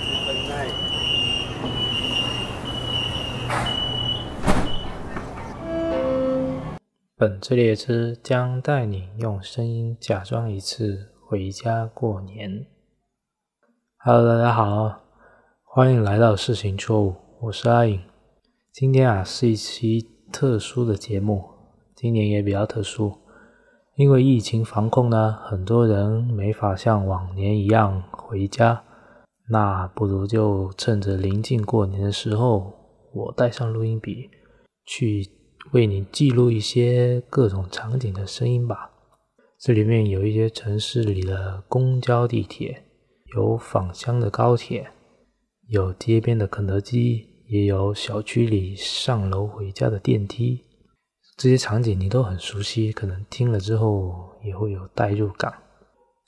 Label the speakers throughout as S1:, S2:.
S1: 出分类。
S2: 本次列车将带你用声音假装一次回家过年。Hello，大家好，欢迎来到事情错误，我是阿颖。今天啊是一期特殊的节目，今年也比较特殊，因为疫情防控呢，很多人没法像往年一样回家，那不如就趁着临近过年的时候，我带上录音笔去。为你记录一些各种场景的声音吧。这里面有一些城市里的公交、地铁，有返乡的高铁，有街边的肯德基，也有小区里上楼回家的电梯。这些场景你都很熟悉，可能听了之后也会有代入感。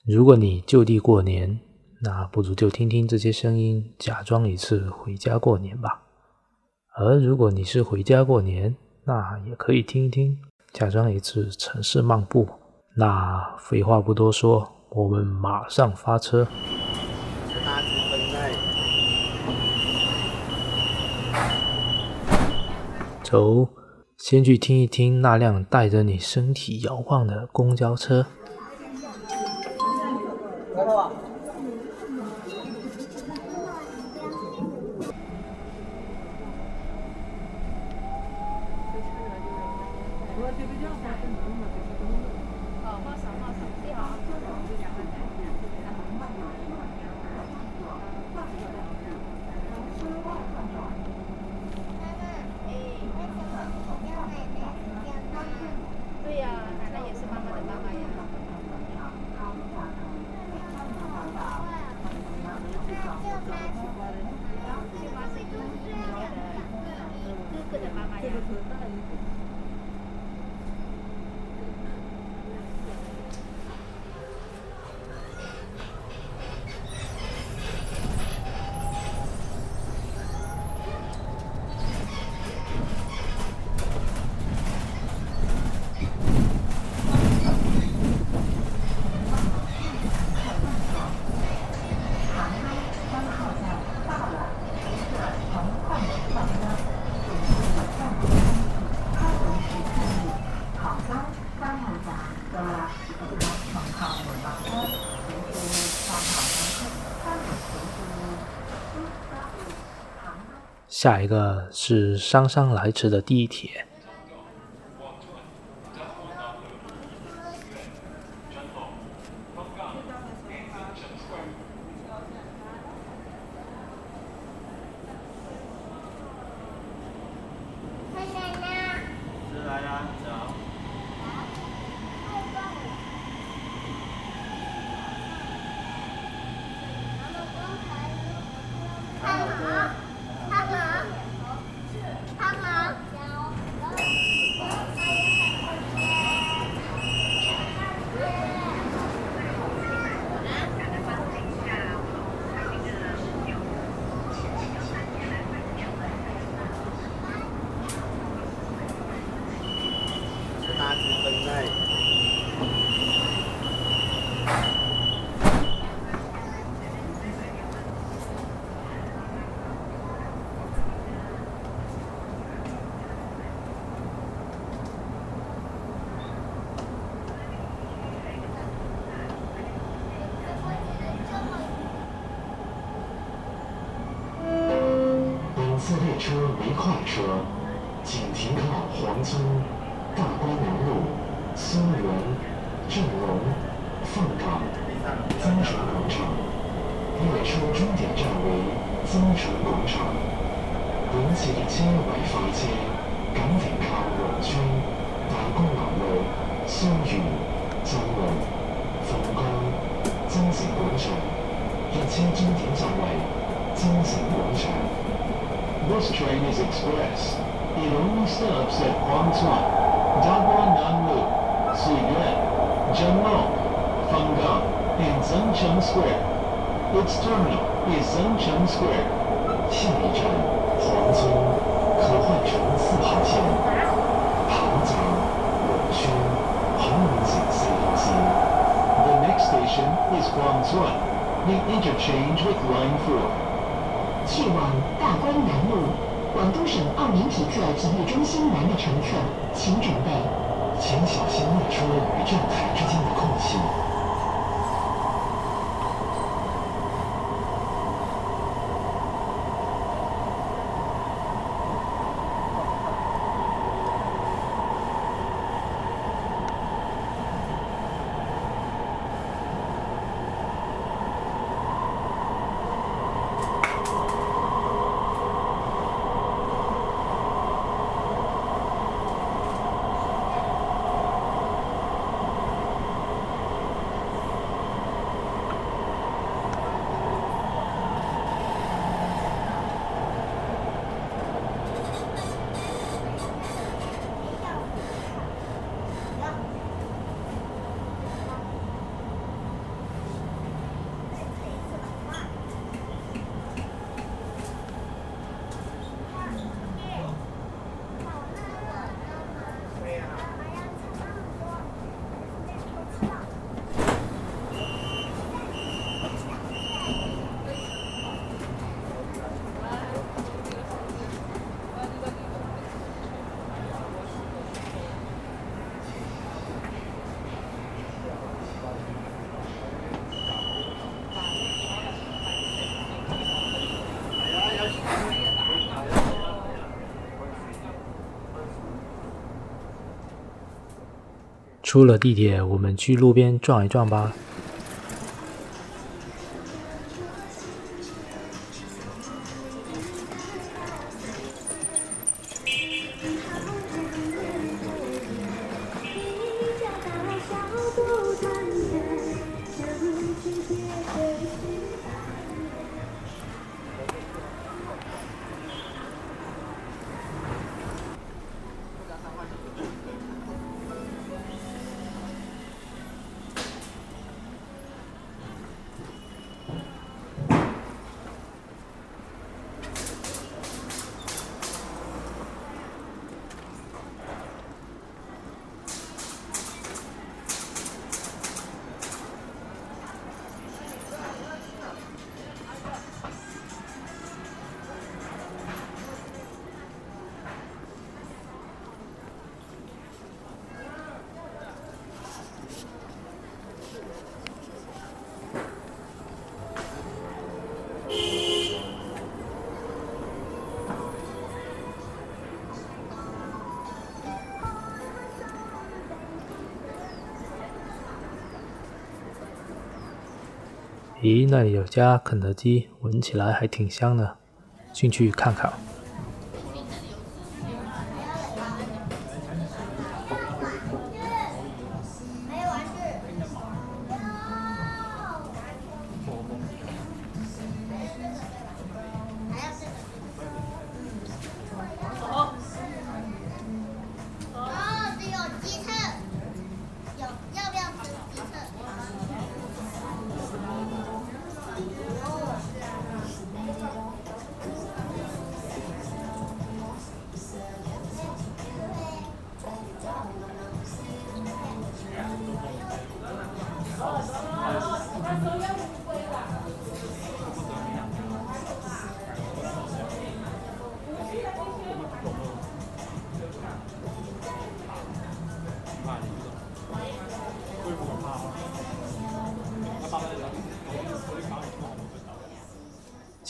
S2: 如果你就地过年，那不如就听听这些声音，假装一次回家过年吧。而如果你是回家过年，那也可以听一听，假装一次城市漫步。那废话不多说，我们马上发车。走，先去听一听那辆带着你身体摇晃的公交车。
S3: 对呀、奶奶也是妈妈的妈妈呀。舅妈是哥哥的妈妈呀。
S2: 下一个是姗姗来迟的地铁。
S1: 是
S4: 次列车为快车，请停靠黄村、大观南路、松原、正龙、凤岗、增城广场。列车终点站为增城广场。本次列車為快車，謹停靠黃村、大觀南路、松原、正龙、凤岗、增城广场。列车终点站为增城广场。
S5: This train is express. It only stops at Huangchuan, Dagua Nanlu, Suyuan, Zhenglong, Fenggang, and Zhengcheng Square. Its terminal is Zhengcheng Square.
S4: 下一站黄村，可换乘四号线。塘江、永宣、红龙井四号线。
S5: The next station is Huangchuan. The interchange with Line 4.
S6: 去往大观南路广东省奥林匹克体育中心南的乘客，请准备。
S7: 请小心列车与站台之间的空隙。
S8: 出了地铁，我们去路边转一转吧。咦，那里有家肯德基，闻起来还挺香的，进去看看。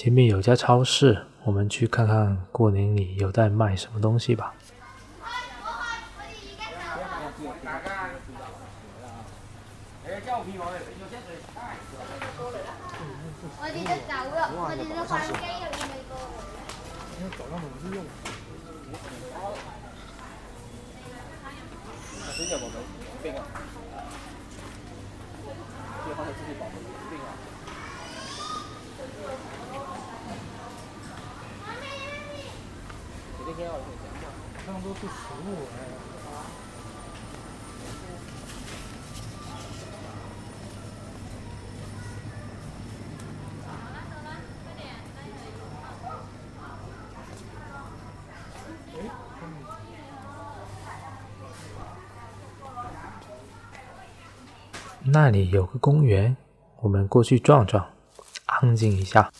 S8: 前面有家超市，我们去看看过年里有在卖什么东西吧。
S9: 我哋都走啦，我哋都翻機啦，你未過。
S8: 那里有个公园，我们过去转转，安静一下。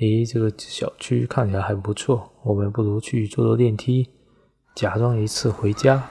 S2: 咦，这个小区看起来还不错，我们不如去坐坐电梯，假装一次回家。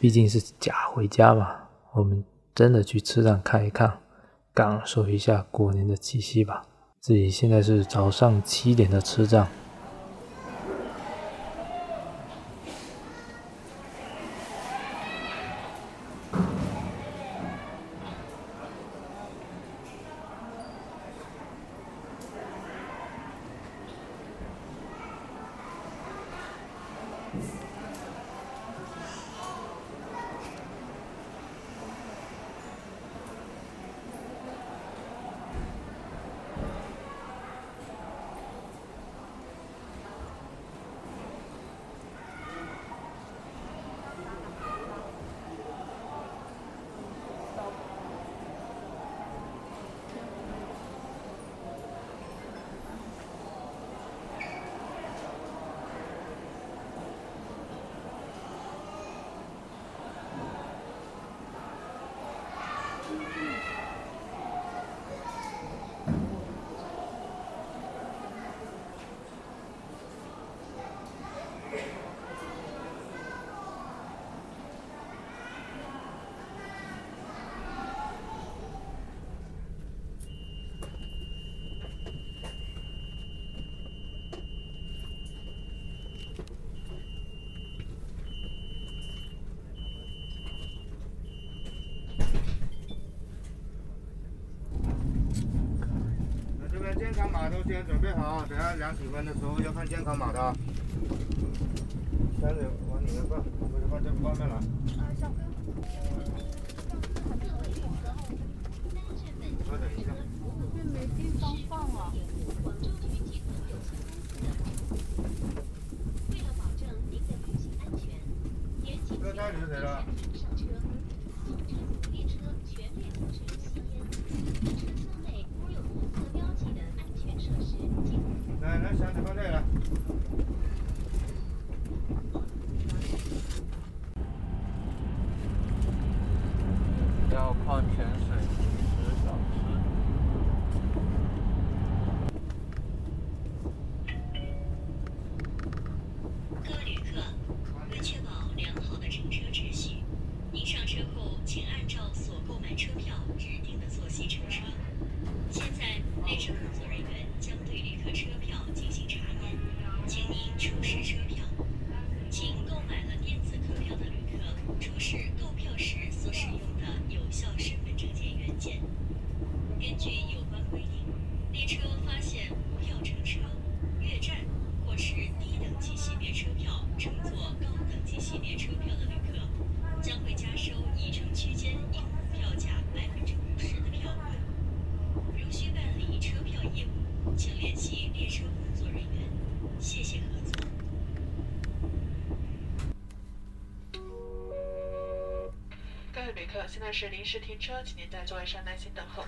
S2: 毕竟是假回家嘛，我们真的去车站看一看，感受一下过年的气息吧。自己现在是早上七点的车站。
S1: 那这边健康码都先准备好，等下量体温的时候要看健康码的。箱子往里面放，或者放这外面了。稍等一下。
S3: 没地方放啊。
S1: 这袋里是谁的？
S10: 现在是临时停车，请您在座位上耐心等候。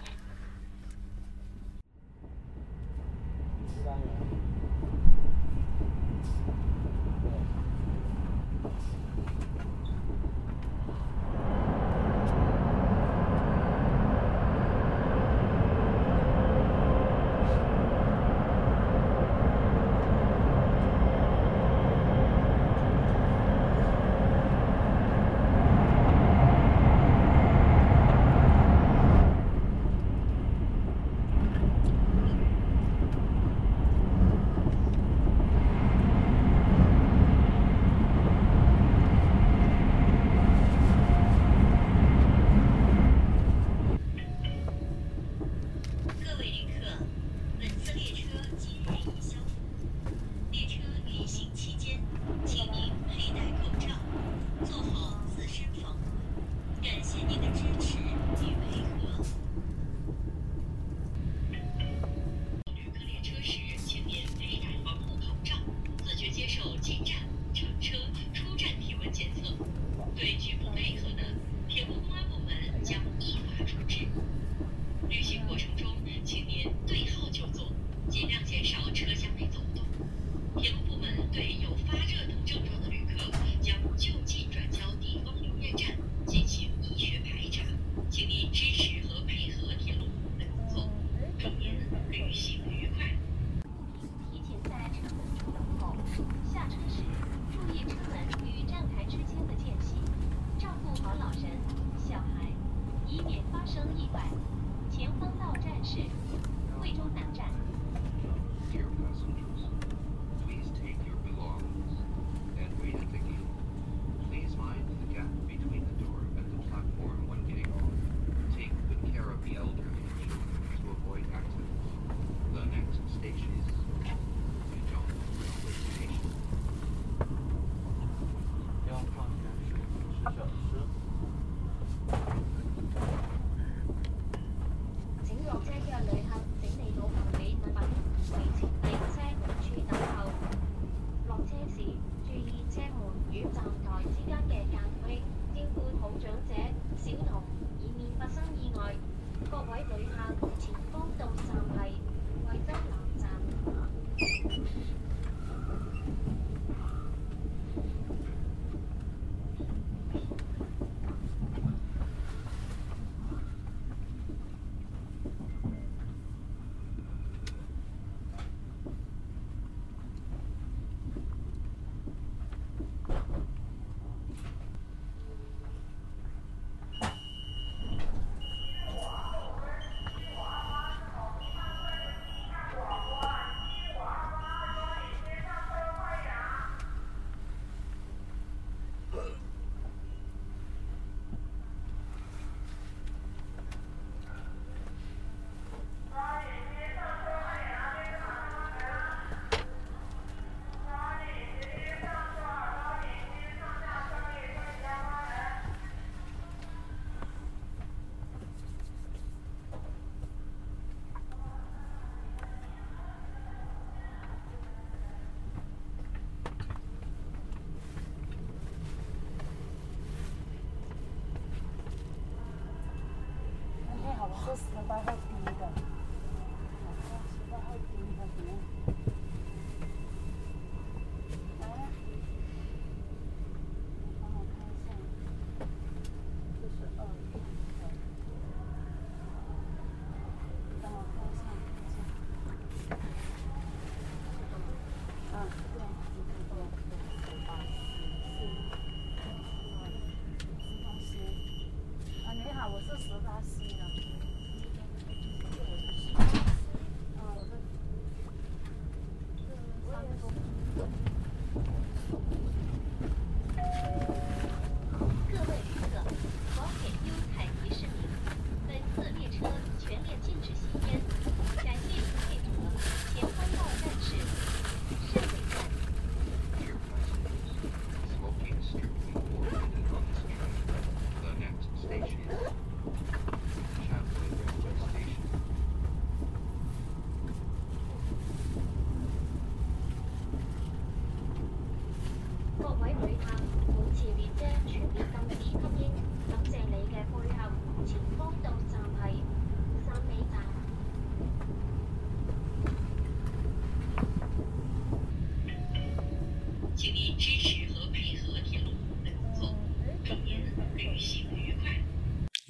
S3: 我喝死了，拜。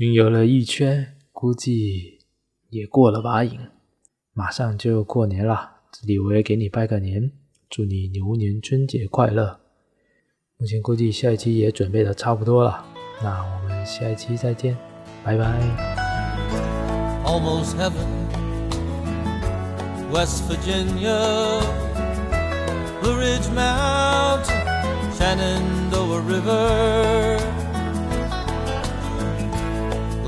S2: 云游了一圈，估计也过了把瘾。马上就过年了，这里我也给你拜个年，祝你牛年春节快乐。目前估计下一期也准备的差不多了，那我们下一期再见，拜拜。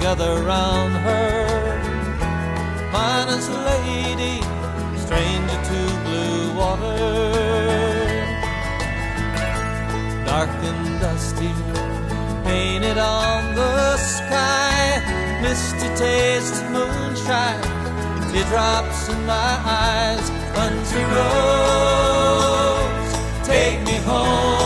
S11: gather round her. Finest lady, stranger to blue water. Dark and dusty, painted on the sky, misty taste moonshine, teardrops in my eyes. Country roads, take me home.